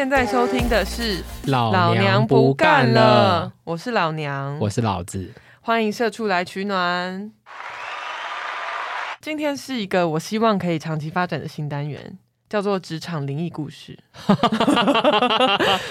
现在收听的是老娘不干了，我是老娘，我是老子。欢迎社畜来取暖。今天是一个我希望可以长期发展的新单元。叫做职场灵异故事，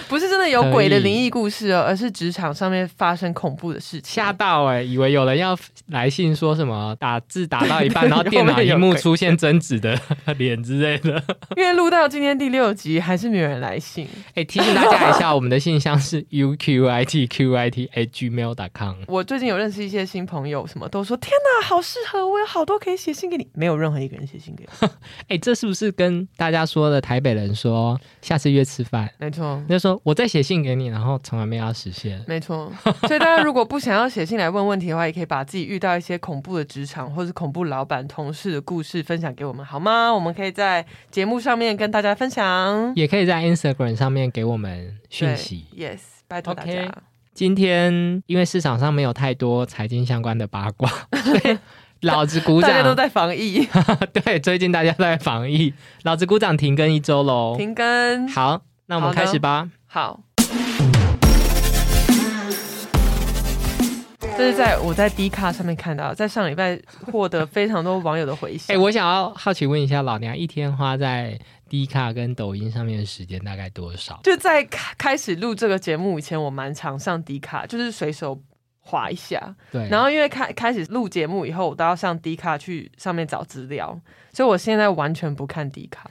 不是真的有鬼的灵异故事哦，而是职场上面发生恐怖的事情。吓到哎，以为有人要来信说什么打字打到一半，然后电脑 荧幕出现贞子的 脸之类的。因为录到今天第六集，还是没有人来信。哎，提醒大家一下，我们的信箱是 u q i t q i t at gmail dot com。我最近有认识一些新朋友，什么都说天哪，好适合，我有好多可以写信给你。没有任何一个人写信给我。哎，这是不是跟大大家说的台北人说下次约吃饭，没错。就说我再写信给你，然后从来没有实现，没错。所以大家如果不想要写信来问问题的话，也可以把自己遇到一些恐怖的职场或是恐怖老板、同事的故事分享给我们，好吗？我们可以在节目上面跟大家分享，也可以在 Instagram 上面给我们讯息。Yes，拜托大家。今天因为市场上没有太多财经相关的八卦，所以。老子鼓掌！大家都在防疫，对，最近大家都在防疫。老子鼓掌，停更一周喽！停更。好，那我们开始吧。好。这是在我在 D 卡上面看到，在上礼拜获得非常多网友的回响。哎，我想要好奇问一下，老娘一天花在 D 卡跟抖音上面的时间大概多少？就在开开始录这个节目以前，我蛮常上 D 卡，就是随手。划一下，对，然后因为开开始录节目以后，我都要上迪卡去上面找资料，所以我现在完全不看迪卡，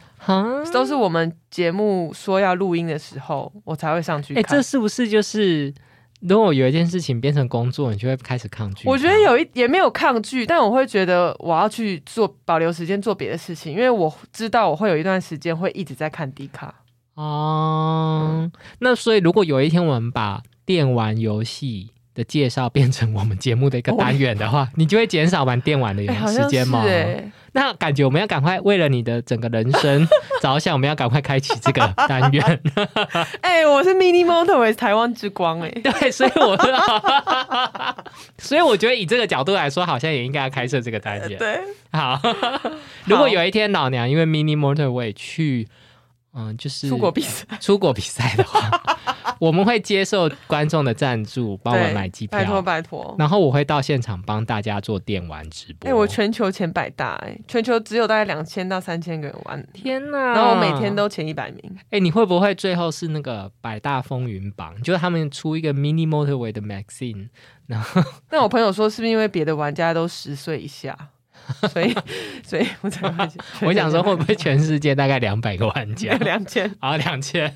都是我们节目说要录音的时候，我才会上去。哎，这是不是就是如果有一件事情变成工作，你就会开始抗拒？我觉得有一也没有抗拒，但我会觉得我要去做保留时间做别的事情，因为我知道我会有一段时间会一直在看迪卡。哦，那所以如果有一天我们把电玩游戏。的介绍变成我们节目的一个单元的话，你就会减少玩电玩的时间吗？那感觉我们要赶快为了你的整个人生着想，我们要赶快开启这个 单元。哎，我是 Mini Motor 台湾之光哎，对，所以我所以我觉得以这个角度来说，好像也应该要开设这个单元。对，好。如果有一天老娘因为 Mini Motor 去。嗯，就是出国比赛，出国比赛的话，我们会接受观众的赞助，帮我们买机票，拜托拜托。然后我会到现场帮大家做电玩直播。哎，我全球前百大，哎，全球只有大概两千到三千个人玩。天哪！然后我每天都前一百名。哎，你会不会最后是那个百大风云榜？就是他们出一个 Mini Motorway 的 Maxine，然后，但我朋友说，是不是因为别的玩家都十岁以下？所以，所以我才会，我想说，会不会全世界大概两百个玩家？两千啊，两千。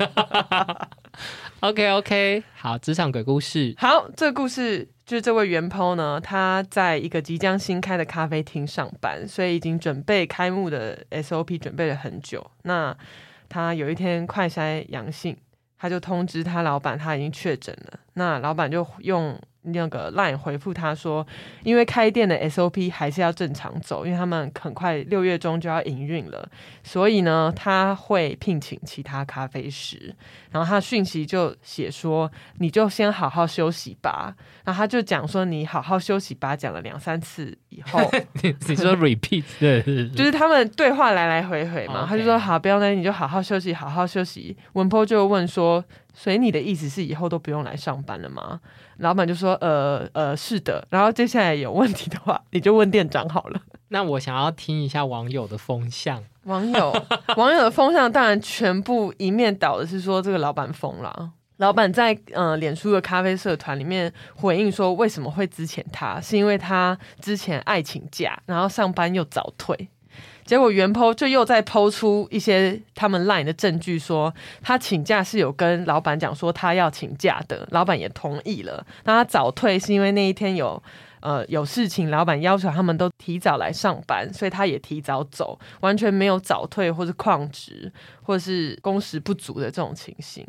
OK，OK，好，职场鬼故事。好，这个故事就是这位元抛呢，他在一个即将新开的咖啡厅上班，所以已经准备开幕的 SOP 准备了很久。那他有一天快筛阳性，他就通知他老板他已经确诊了。那老板就用。那个 Line 回复他说，因为开店的 SOP 还是要正常走，因为他们很快六月中就要营运了，所以呢，他会聘请其他咖啡师。然后他讯息就写说，你就先好好休息吧。然后他就讲说，你好好休息吧，讲了两三次以后，你说 repeat 对，就是他们对话来来回回嘛。他就说好，不要担心，你就好好休息，好好休息。文波就问说。所以你的意思是以后都不用来上班了吗？老板就说：“呃呃，是的。”然后接下来有问题的话，你就问店长好了。那我想要听一下网友的风向。网友网友的风向当然全部一面倒的是说这个老板疯了。老板在呃脸书的咖啡社团里面回应说，为什么会之前他是因为他之前爱请假，然后上班又早退。结果原剖就又在剖出一些他们 line 的证据，说他请假是有跟老板讲说他要请假的，老板也同意了。那他早退是因为那一天有呃有事情，老板要求他们都提早来上班，所以他也提早走，完全没有早退或是旷职或是工时不足的这种情形。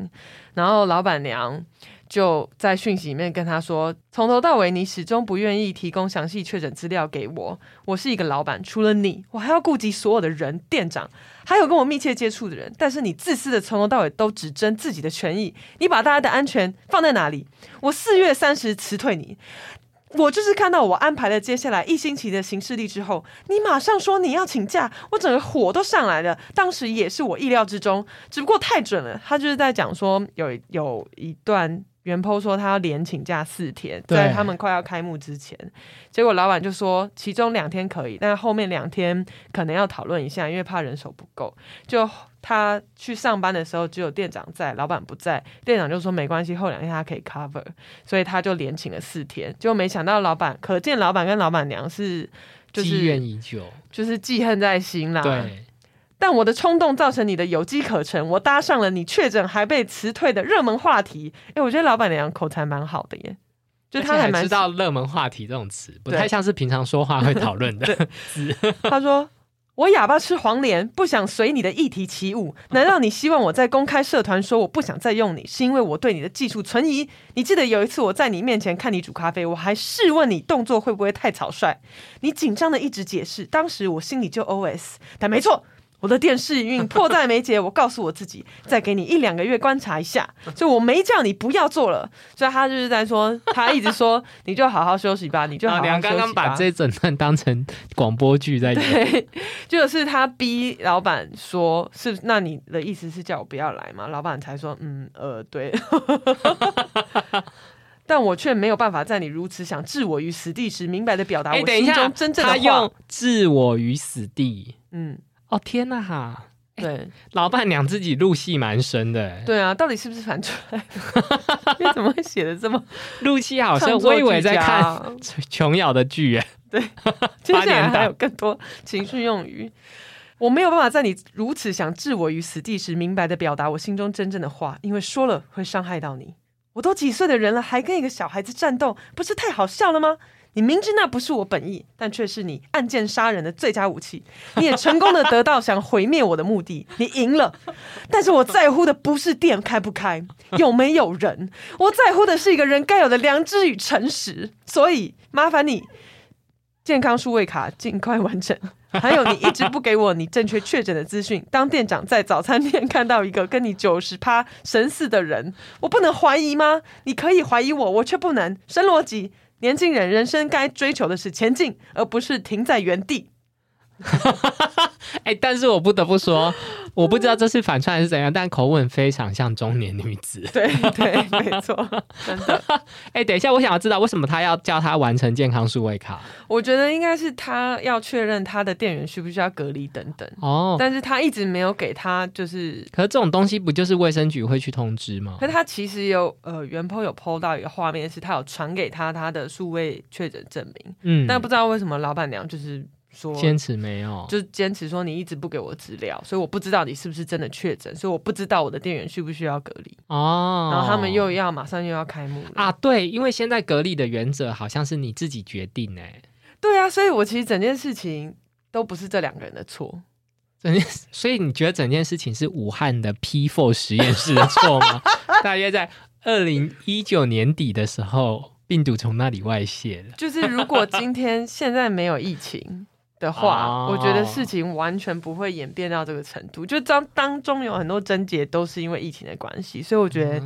然后老板娘。就在讯息里面跟他说，从头到尾你始终不愿意提供详细确诊资料给我。我是一个老板，除了你，我还要顾及所有的人，店长，还有跟我密切接触的人。但是你自私的从头到尾都只争自己的权益，你把大家的安全放在哪里？我四月三十辞退你，我就是看到我安排了接下来一星期的行事历之后，你马上说你要请假，我整个火都上来了。当时也是我意料之中，只不过太准了。他就是在讲说有有一段。袁坡说他要连请假四天，在他们快要开幕之前，结果老板就说其中两天可以，但后面两天可能要讨论一下，因为怕人手不够。就他去上班的时候，只有店长在，老板不在，店长就说没关系，后两天他可以 cover，所以他就连请了四天。就没想到老板，可见老板跟老板娘是就是积怨已久，就是记恨在心啦。对。但我的冲动造成你的有机可乘，我搭上了你确诊还被辞退的热门话题。哎，我觉得老板娘口才蛮好的耶，就他还蛮知道热门话题这种词，不太像是平常说话会讨论的 词。他说：“我哑巴吃黄连，不想随你的议题起舞。难道你希望我在公开社团说我不想再用你，是因为我对你的技术存疑？你记得有一次我在你面前看你煮咖啡，我还试问你动作会不会太草率，你紧张的一直解释，当时我心里就 OS，但没错。”我的电视运 迫在眉睫，我告诉我自己，再给你一两个月观察一下。所以我没叫你不要做了，所以他就是在说，他一直说，你就好好休息吧，你就好好休息吧。刚刚把这整段当成广播剧在对，就是他逼老板说，是那你的意思是叫我不要来吗？老板才说，嗯呃，对。但我却没有办法在你如此想置我于死地时，明白的表达我心中真正的话。他用置我于死地，嗯。哦天呐哈！对，老板娘自己入戏蛮深的。对啊，到底是不是反串？你怎么会写的这么入戏？好像我以为在看 琼瑶的剧耶。对，接下来还有更多情绪用语。我没有办法在你如此想置我于死地时，明白的表达我心中真正的话，因为说了会伤害到你。我都几岁的人了，还跟一个小孩子战斗，不是太好笑了吗？你明知那不是我本意，但却是你暗箭杀人的最佳武器。你也成功的得到想毁灭我的目的，你赢了。但是我在乎的不是店开不开，有没有人，我在乎的是一个人该有的良知与诚实。所以麻烦你，健康数位卡尽快完成。还有，你一直不给我你正确确诊的资讯。当店长在早餐店看到一个跟你九十趴神似的人，我不能怀疑吗？你可以怀疑我，我却不能。神逻辑。年轻人，人生该追求的是前进，而不是停在原地。哎，但是我不得不说，我不知道这是反串还是怎样，但口吻非常像中年女子。对对，没错，真的。哎，等一下，我想要知道为什么他要叫他完成健康数位卡？我觉得应该是他要确认他的店员需不需要隔离等等。哦，但是他一直没有给他，就是。可是这种东西不就是卫生局会去通知吗？可他其实有呃，原 po 有 po 到一个画面，是他有传给他他的数位确诊证明。嗯，但不知道为什么老板娘就是。说坚持没有，就是坚持说你一直不给我资料，所以我不知道你是不是真的确诊，所以我不知道我的店员需不需要隔离哦。然后他们又要马上又要开幕啊，对，因为现在隔离的原则好像是你自己决定哎。对啊，所以我其实整件事情都不是这两个人的错，整件，所以你觉得整件事情是武汉的 P Four 实验室的错吗？大约在二零一九年底的时候，病毒从那里外泄了。就是如果今天现在没有疫情。的话，我觉得事情完全不会演变到这个程度。就当当中有很多症结，都是因为疫情的关系，所以我觉得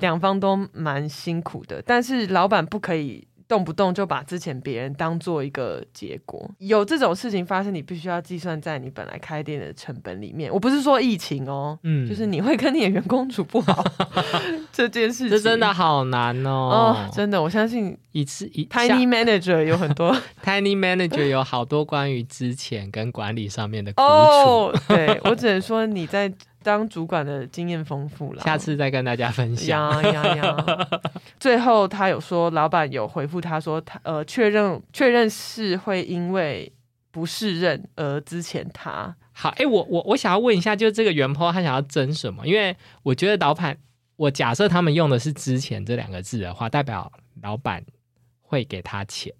两方都蛮辛苦的。但是老板不可以。动不动就把之前别人当做一个结果，有这种事情发生，你必须要计算在你本来开店的成本里面。我不是说疫情哦，嗯，就是你会跟你的员工处不好 这件事情，这真的好难哦。哦，真的，我相信一次一 tiny manager 有很多 tiny manager 有好多关于之前跟管理上面的苦楚。对我只能说你在。当主管的经验丰富了，下次再跟大家分享。呀呀呀！最后他有说，老板有回复他说，他呃确认确认是会因为不适任而之前他。好，哎，我我我想要问一下，就是这个原 po 他想要争什么？因为我觉得老板，我假设他们用的是“之前”这两个字的话，代表老板会给他钱，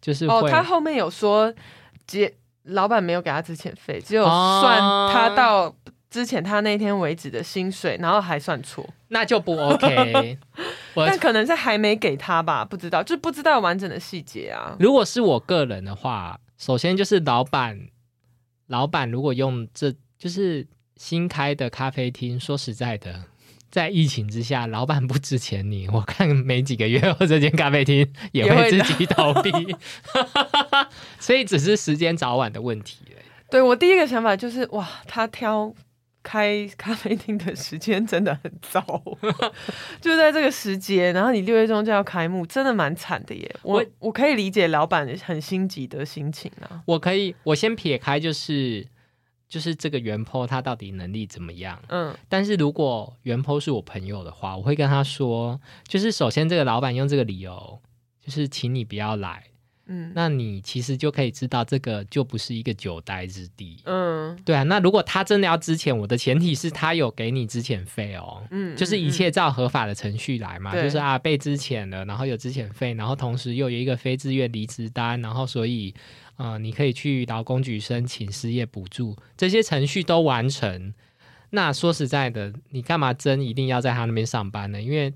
就是哦，他后面有说结老板没有给他之前费，只有算他到。之前他那天为止的薪水，然后还算错，那就不 OK。但可能是还没给他吧，不知道，就不知道完整的细节啊。如果是我个人的话，首先就是老板，老板如果用这就是新开的咖啡厅，说实在的，在疫情之下，老板不值钱你，我看没几个月后，这间咖啡厅也会自己倒闭。所以只是时间早晚的问题。对我第一个想法就是，哇，他挑开 咖啡厅的时间真的很糟，就在这个时节，然后你六月中就要开幕，真的蛮惨的耶。我我可以理解老板很心急的心情啊。我可以，我先撇开就是。就是这个原坡他到底能力怎么样？嗯，但是如果原坡是我朋友的话，我会跟他说，就是首先这个老板用这个理由，就是请你不要来，嗯，那你其实就可以知道这个就不是一个久待之地，嗯，对啊。那如果他真的要支遣，我的前提是他有给你支遣费哦，嗯，就是一切照合法的程序来嘛，就是啊被支遣了，然后有支遣费，然后同时又有一个非自愿离职单，然后所以。啊，你可以去劳工局申请失业补助，这些程序都完成。那说实在的，你干嘛真一定要在他那边上班呢？因为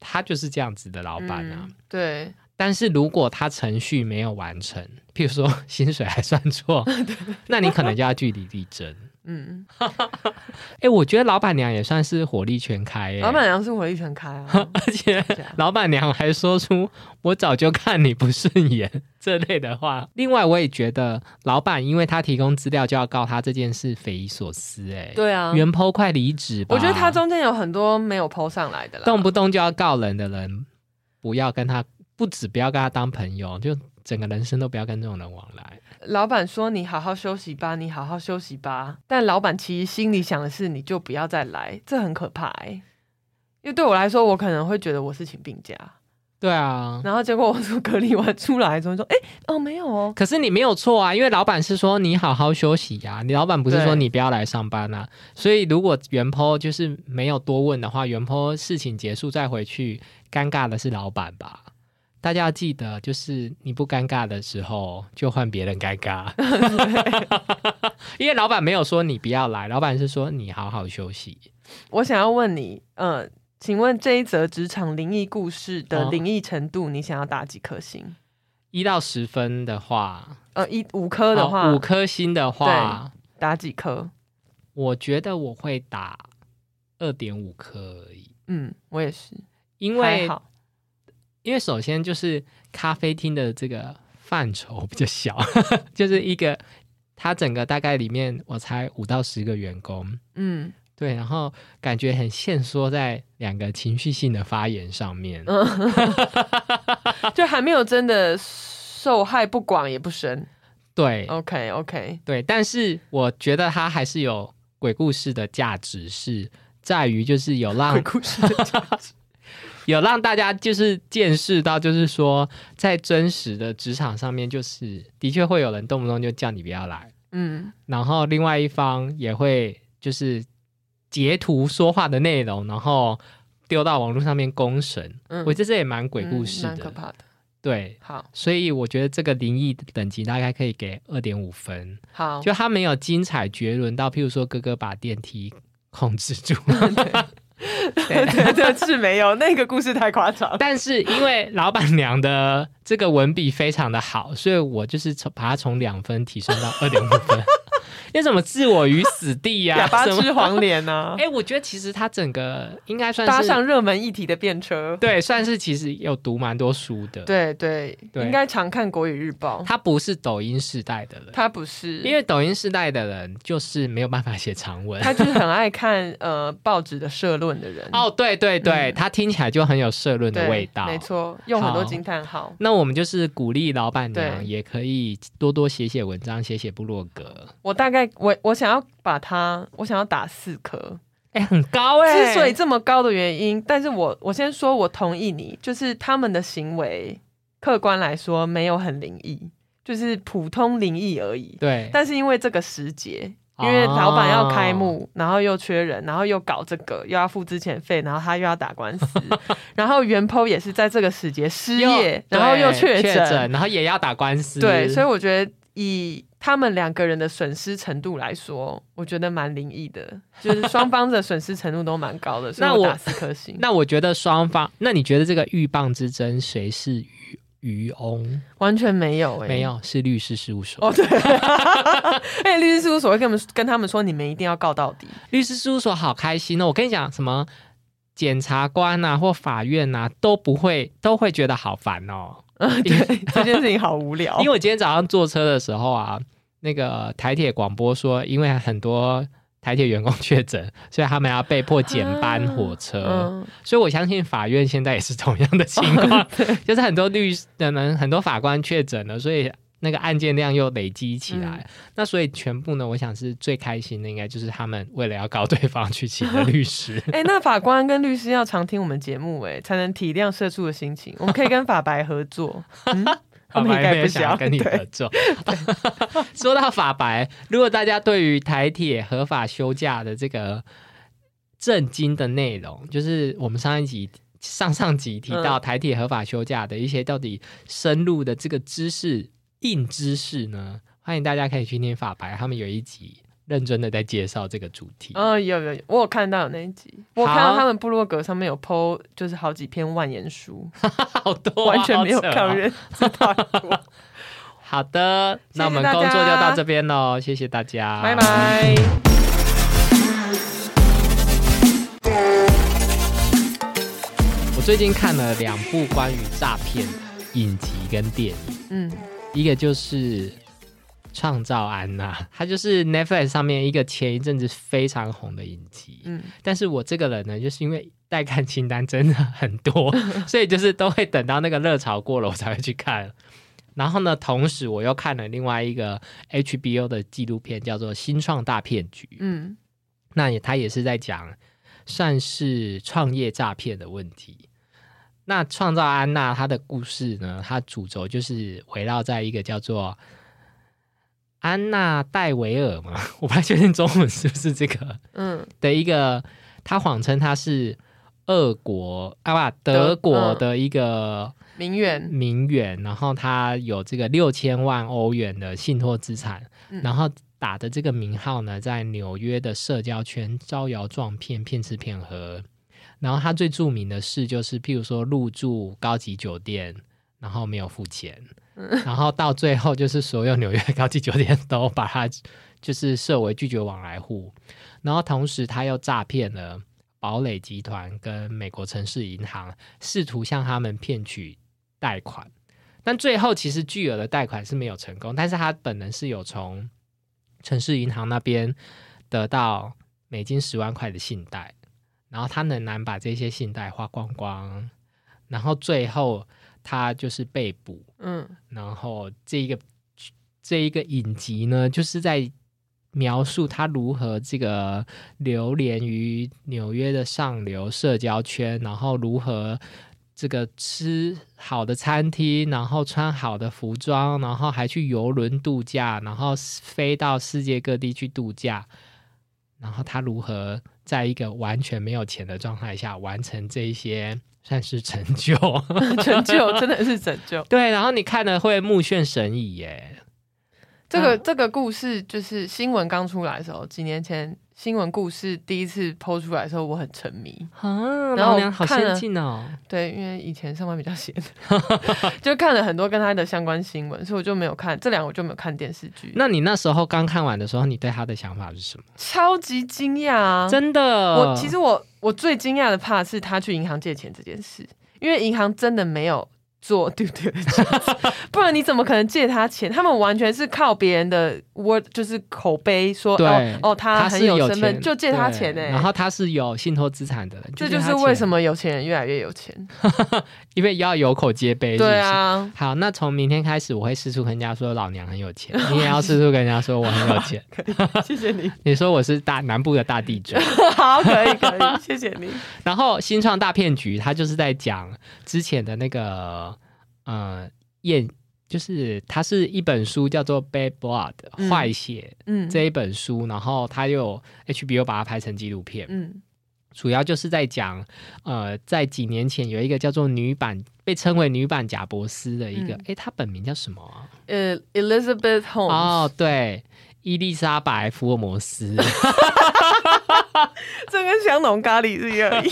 他就是这样子的老板啊。对。但是如果他程序没有完成，譬如说 薪水还算错，那你可能就要据理力争。嗯，哎，我觉得老板娘也算是火力全开。老板娘是火力全开啊，而且老板娘还说出“我早就看你不顺眼”这类的话。另外，我也觉得老板因为他提供资料就要告他这件事匪夷所思。哎，对啊，原剖快离职吧。我觉得他中间有很多没有剖上来的，动不动就要告人的人，不要跟他，不止不要跟他当朋友，就整个人生都不要跟这种人往来。老板说：“你好好休息吧，你好好休息吧。”但老板其实心里想的是：“你就不要再来。”这很可怕哎，因为对我来说，我可能会觉得我是请病假。对啊，然后结果我从隔离完出来之后说：“哎哦，没有哦。”可是你没有错啊，因为老板是说你好好休息呀，你老板不是说你不要来上班啊。所以如果原坡就是没有多问的话，原坡事情结束再回去，尴尬的是老板吧？大家要记得，就是你不尴尬的时候，就换别人尴尬。因为老板没有说你不要来，老板是说你好好休息。我想要问你，呃，请问这一则职场灵异故事的灵异程度，你想要打几颗星？一到十分的话，呃，一五颗的话，五颗星的话，打几颗？我觉得我会打二点五颗而已。嗯，我也是，因为。因为首先就是咖啡厅的这个范畴比较小，就是一个它整个大概里面我才五到十个员工，嗯，对，然后感觉很限缩在两个情绪性的发言上面，就还没有真的受害不广也不深，对，OK OK，对，但是我觉得它还是有鬼故事的价值，是在于就是有让鬼故事的价值。有让大家就是见识到，就是说在真实的职场上面，就是的确会有人动不动就叫你不要来，嗯，然后另外一方也会就是截图说话的内容，然后丢到网络上面公审，我觉得这也蛮鬼故事的，可怕的。对，好，所以我觉得这个灵异等级大概可以给二点五分。好，就他没有精彩绝伦到，譬如说哥哥把电梯控制住。对对对，是没有那个故事太夸张。但是因为老板娘的这个文笔非常的好，所以我就是从把它从两分提升到二点五分。为什么置我于死地呀？哑巴吃黄连呢？哎，我觉得其实他整个应该算搭上热门议题的便车，对，算是其实有读蛮多书的。对对对，应该常看国语日报。他不是抖音时代的人，他不是，因为抖音时代的人就是没有办法写长文，他就是很爱看呃报纸的社论的人。哦，对对对，他听起来就很有社论的味道，没错，用很多惊叹号。那我们就是鼓励老板娘也可以多多写写文章，写写部落格。我大概。我我想要把它，我想要打四颗，哎，很高哎。之所以这么高的原因，但是我我先说，我同意你，就是他们的行为，客观来说没有很灵异，就是普通灵异而已。对。但是因为这个时节，因为老板要开幕，然后又缺人，然后又搞这个，又要付之前费，然后他又要打官司，然后原 PO 也是在这个时节失业，然后又确诊，然后也要打官司。对，所以我觉得以。他们两个人的损失程度来说，我觉得蛮灵异的，就是双方的损失程度都蛮高的。那我打四颗星。那我觉得双方，那你觉得这个鹬蚌之争谁是渔渔翁？完全没有，哎，没有，是律师事务所。哦，对，哎，律师事务所会跟他们跟他们说，你们一定要告到底。律师事务所好开心哦！我跟你讲，什么检察官呐或法院呐都不会都会觉得好烦哦。对，这件事情好无聊。因为我今天早上坐车的时候啊，那个台铁广播说，因为很多台铁员工 确诊，所以他们要被迫减班火车。所以我相信法院现在也是同样的情况，就是很多律师可能很多法官确诊了，所以。那个案件量又累积起来，那所以全部呢，我想是最开心的，应该就是他们为了要告对方去请的律师。哎，那法官跟律师要常听我们节目，哎，才能体谅社畜的心情。我们可以跟法白合作，法白不想要跟你合作。说到法白，如果大家对于台铁合法休假的这个震惊的内容，就是我们上一集、上上集提到台铁合法休假的一些到底深入的这个知识。硬知识呢？欢迎大家可以去听法白，他们有一集认真的在介绍这个主题。嗯，有有有，我有看到有那一集，我看到他们部落格上面有 PO，就是好几篇万言书，好多，完全没有看人知道。好的，那我们工作就到这边喽，谢谢大家，拜拜。我最近看了两部关于诈骗的影集跟电影，嗯。一个就是创造安娜，它就是 Netflix 上面一个前一阵子非常红的影集。嗯，但是我这个人呢，就是因为待看清单真的很多，所以就是都会等到那个热潮过了，我才会去看。然后呢，同时我又看了另外一个 HBO 的纪录片，叫做《新创大骗局》。嗯，那也他也是在讲算是创业诈骗的问题。那创造安娜她的故事呢？它主轴就是围绕在一个叫做安娜戴维尔嘛，我不太确定中文是不是这个，嗯，的一个，他谎称他是俄国啊不德国的一个名媛，名媛，然后他有这个六千万欧元的信托资产，然后打的这个名号呢，在纽约的社交圈招摇撞骗，骗吃骗喝。然后他最著名的事就是，譬如说入住高级酒店，然后没有付钱，然后到最后就是所有纽约高级酒店都把他就是设为拒绝往来户，然后同时他又诈骗了堡垒集团跟美国城市银行，试图向他们骗取贷款，但最后其实巨额的贷款是没有成功，但是他本人是有从城市银行那边得到美金十万块的信贷。然后他仍然把这些信贷花光光，然后最后他就是被捕。嗯，然后这一个这一个影集呢，就是在描述他如何这个流连于纽约的上流社交圈，然后如何这个吃好的餐厅，然后穿好的服装，然后还去游轮度假，然后飞到世界各地去度假，然后他如何。在一个完全没有钱的状态下完成这一些，算是成就，成就真的是成就。对，然后你看了会目眩神怡耶。这个这个故事就是新闻刚出来的时候，几年前。新闻故事第一次剖出来的时候，我很沉迷啊，然后好先进哦。对，因为以前上班比较闲，就看了很多跟他的相关新闻，所以我就没有看这两个，我就没有看电视剧。那你那时候刚看完的时候，你对他的想法是什么？超级惊讶，真的。我其实我我最惊讶的怕是他去银行借钱这件事，因为银行真的没有。做对对，不然你怎么可能借他钱？他们完全是靠别人的 word，就是口碑说哦哦，他很有身份，就借他钱呢。然后他是有信托资产的人，这就是为什么有钱人越来越有钱，因为要有口皆碑。对啊，好，那从明天开始，我会四处跟人家说老娘很有钱，你也要四处跟人家说我很有钱。谢谢你，你说我是大南部的大地主，好，可以可以，谢谢你。然后新创大骗局，他就是在讲之前的那个。呃，验就是它是一本书，叫做《Bad Blood》坏血，嗯，这一本书，然后它又 HBO 把它拍成纪录片，嗯，主要就是在讲，呃，在几年前有一个叫做女版，被称为女版贾伯斯的一个，哎，她本名叫什么？呃，Elizabeth Holmes。哦，对，伊丽莎白福尔摩斯，这跟香浓咖喱是一样。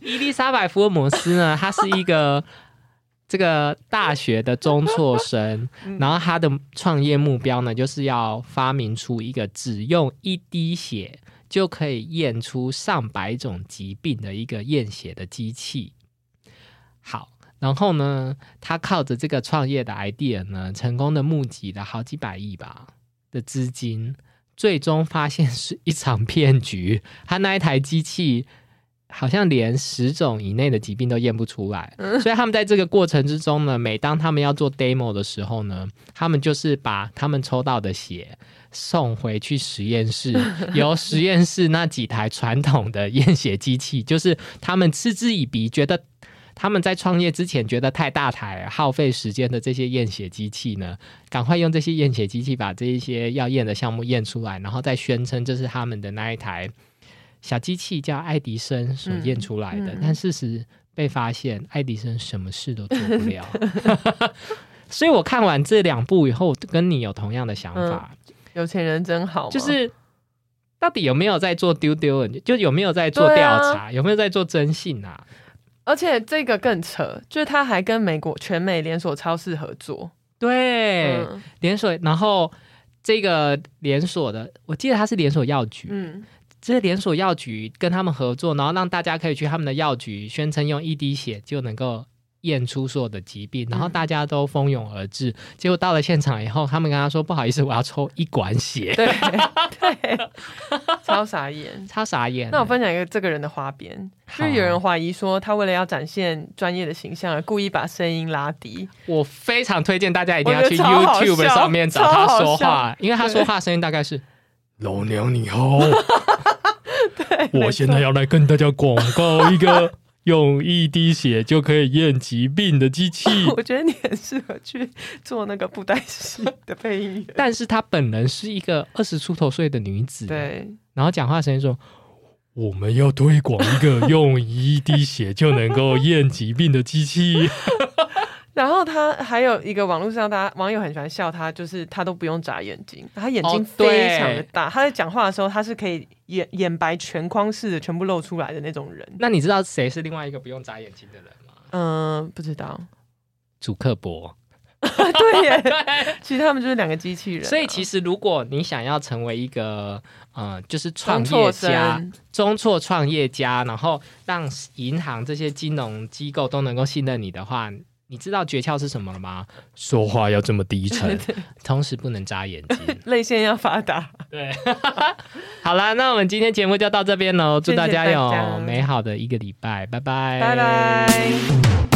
伊丽莎白福尔摩斯呢，她是一个。这个大学的中辍生，然后他的创业目标呢，就是要发明出一个只用一滴血。就可以验出上百种疾病的一个验血的机器。好，然后呢，他靠着这个创业的 idea 呢，成功的募集了好几百亿吧的资金，最终发现是一场骗局。他那一台机器。好像连十种以内的疾病都验不出来，所以他们在这个过程之中呢，每当他们要做 demo 的时候呢，他们就是把他们抽到的血送回去实验室，由实验室那几台传统的验血机器，就是他们嗤之以鼻，觉得他们在创业之前觉得太大台、耗费时间的这些验血机器呢，赶快用这些验血机器把这一些要验的项目验出来，然后再宣称这是他们的那一台。小机器叫爱迪生所验出来的，但事实被发现，爱迪生什么事都做不了。所以我看完这两部以后，跟你有同样的想法。有钱人真好，就是到底有没有在做丢丢？就有没有在做调查？有没有在做征信啊？而且这个更扯，就是他还跟美国全美连锁超市合作。对，连锁，然后这个连锁的，我记得他是连锁药局。嗯。这些连锁药局跟他们合作，然后让大家可以去他们的药局，宣称用一滴血就能够验出所有的疾病，然后大家都蜂拥而至。结果到了现场以后，他们跟他说：“不好意思，我要抽一管血。”对对，超傻眼，超傻眼。那我分享一个这个人的花边，就是有人怀疑说他为了要展现专业的形象，而故意把声音拉低。我非常推荐大家一定要去 YouTube 上面找他说话，因为他说话声音大概是。老娘你好，我现在要来跟大家广告一个 用一滴血就可以验疾病的机器。我觉得你很适合去做那个布袋戏的配音员。但是她本人是一个二十出头岁的女子，对，然后讲话声音说：“我们要推广一个用一滴血就能够验疾病的机器。” 然后他还有一个网络上，大家网友很喜欢笑他，就是他都不用眨眼睛，他眼睛非常的大。他在讲话的时候，他是可以眼眼白全框式的全部露出来的那种人。那你知道谁是另外一个不用眨眼睛的人吗？嗯，不知道。主克博。对耶，其实他们就是两个机器人。所以其实如果你想要成为一个呃，就是创业家、中错创业家，然后让银行这些金融机构都能够信任你的话。你知道诀窍是什么了吗？说话要这么低沉，同时不能眨眼睛，泪腺要发达。对，好啦，那我们今天节目就到这边喽，祝大家有美好的一个礼拜，拜拜，拜拜。